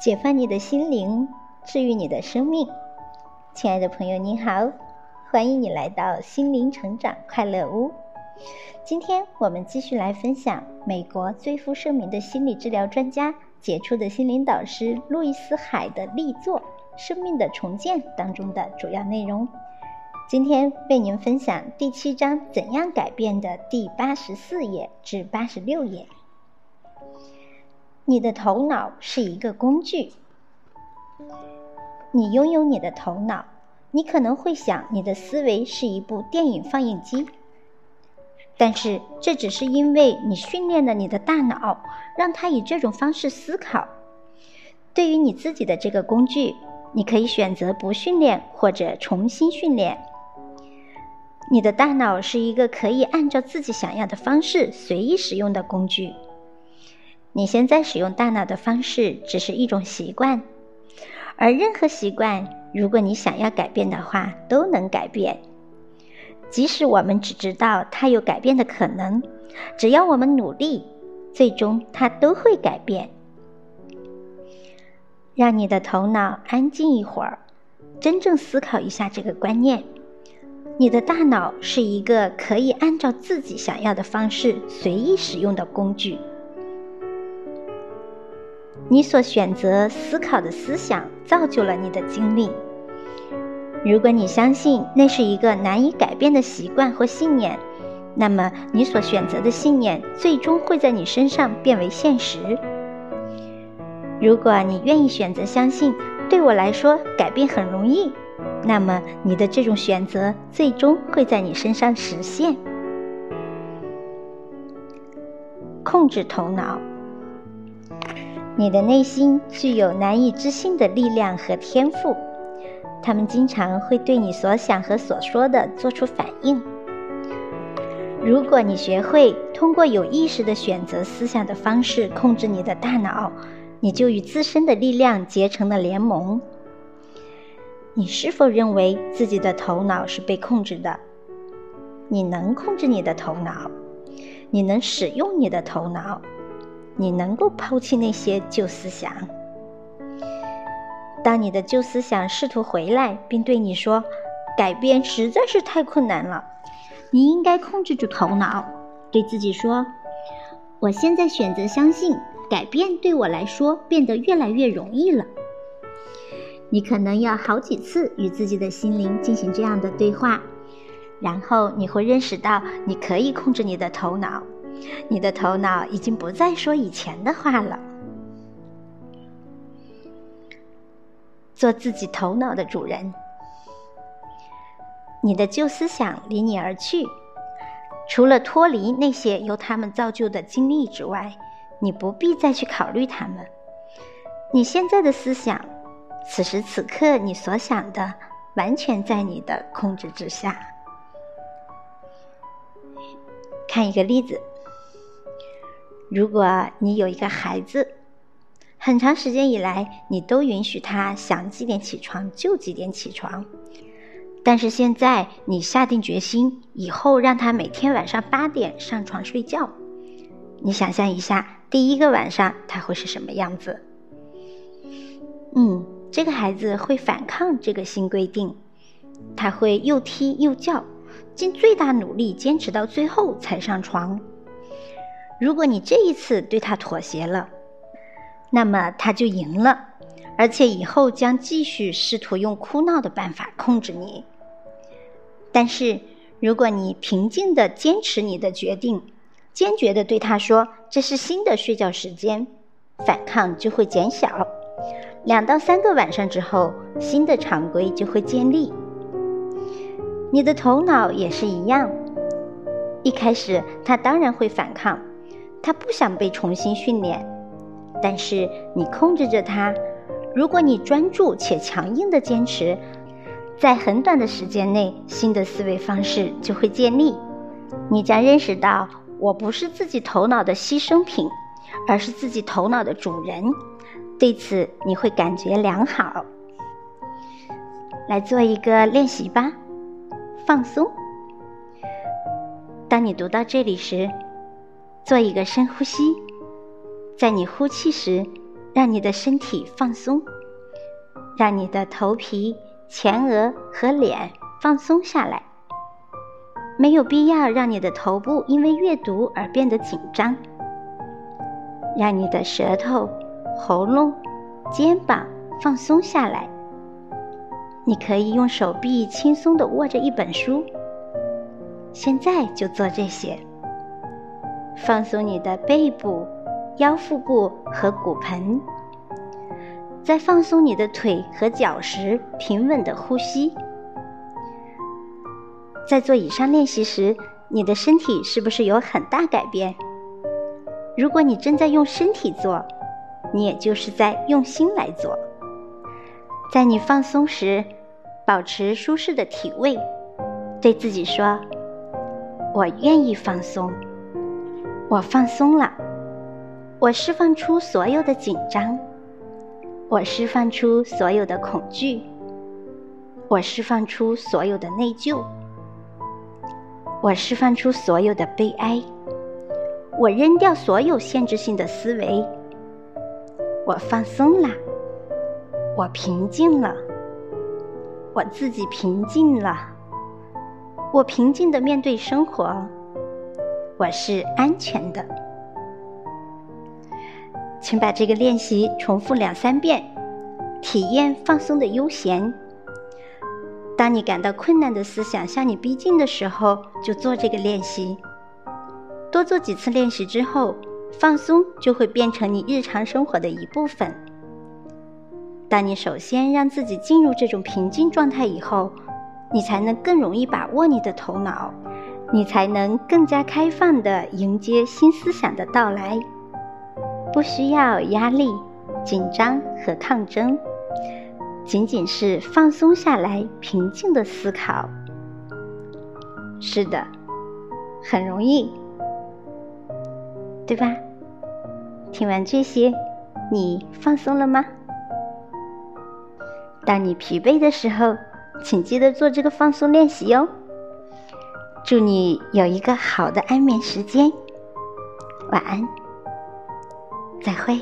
解放你的心灵，治愈你的生命。亲爱的朋友，你好，欢迎你来到心灵成长快乐屋。今天我们继续来分享美国最负盛名的心理治疗专家、杰出的心灵导师路易斯·海的力作《生命的重建》当中的主要内容。今天为您分享第七章“怎样改变”的第八十四页至八十六页。你的头脑是一个工具。你拥有你的头脑，你可能会想你的思维是一部电影放映机，但是这只是因为你训练了你的大脑，让它以这种方式思考。对于你自己的这个工具，你可以选择不训练或者重新训练。你的大脑是一个可以按照自己想要的方式随意使用的工具。你现在使用大脑的方式只是一种习惯，而任何习惯，如果你想要改变的话，都能改变。即使我们只知道它有改变的可能，只要我们努力，最终它都会改变。让你的头脑安静一会儿，真正思考一下这个观念：你的大脑是一个可以按照自己想要的方式随意使用的工具。你所选择思考的思想造就了你的经历。如果你相信那是一个难以改变的习惯或信念，那么你所选择的信念最终会在你身上变为现实。如果你愿意选择相信对我来说改变很容易，那么你的这种选择最终会在你身上实现。控制头脑。你的内心具有难以置信的力量和天赋，他们经常会对你所想和所说的做出反应。如果你学会通过有意识的选择思想的方式控制你的大脑，你就与自身的力量结成了联盟。你是否认为自己的头脑是被控制的？你能控制你的头脑，你能使用你的头脑。你能够抛弃那些旧思想。当你的旧思想试图回来，并对你说：“改变实在是太困难了。”你应该控制住头脑，对自己说：“我现在选择相信，改变对我来说变得越来越容易了。”你可能要好几次与自己的心灵进行这样的对话，然后你会认识到你可以控制你的头脑。你的头脑已经不再说以前的话了。做自己头脑的主人。你的旧思想离你而去，除了脱离那些由他们造就的经历之外，你不必再去考虑他们。你现在的思想，此时此刻你所想的，完全在你的控制之下。看一个例子。如果你有一个孩子，很长时间以来，你都允许他想几点起床就几点起床，但是现在你下定决心，以后让他每天晚上八点上床睡觉。你想象一下，第一个晚上他会是什么样子？嗯，这个孩子会反抗这个新规定，他会又踢又叫，尽最大努力坚持到最后才上床。如果你这一次对他妥协了，那么他就赢了，而且以后将继续试图用哭闹的办法控制你。但是，如果你平静地坚持你的决定，坚决地对他说这是新的睡觉时间，反抗就会减小。两到三个晚上之后，新的常规就会建立。你的头脑也是一样，一开始他当然会反抗。他不想被重新训练，但是你控制着他。如果你专注且强硬的坚持，在很短的时间内，新的思维方式就会建立。你将认识到，我不是自己头脑的牺牲品，而是自己头脑的主人。对此，你会感觉良好。来做一个练习吧，放松。当你读到这里时。做一个深呼吸，在你呼气时，让你的身体放松，让你的头皮、前额和脸放松下来。没有必要让你的头部因为阅读而变得紧张。让你的舌头、喉咙、肩膀放松下来。你可以用手臂轻松地握着一本书。现在就做这些。放松你的背部、腰腹部和骨盆。在放松你的腿和脚时，平稳的呼吸。在做以上练习时，你的身体是不是有很大改变？如果你正在用身体做，你也就是在用心来做。在你放松时，保持舒适的体位，对自己说：“我愿意放松，我放松了，我释放出所有的紧张，我释放出所有的恐惧，我释放出所有的内疚。”我释放出所有的悲哀，我扔掉所有限制性的思维，我放松了，我平静了，我自己平静了，我平静的面对生活，我是安全的。请把这个练习重复两三遍，体验放松的悠闲。当你感到困难的思想向你逼近的时候，就做这个练习。多做几次练习之后，放松就会变成你日常生活的一部分。当你首先让自己进入这种平静状态以后，你才能更容易把握你的头脑，你才能更加开放地迎接新思想的到来。不需要压力、紧张和抗争。仅仅是放松下来，平静的思考。是的，很容易，对吧？听完这些，你放松了吗？当你疲惫的时候，请记得做这个放松练习哟。祝你有一个好的安眠时间，晚安，再会。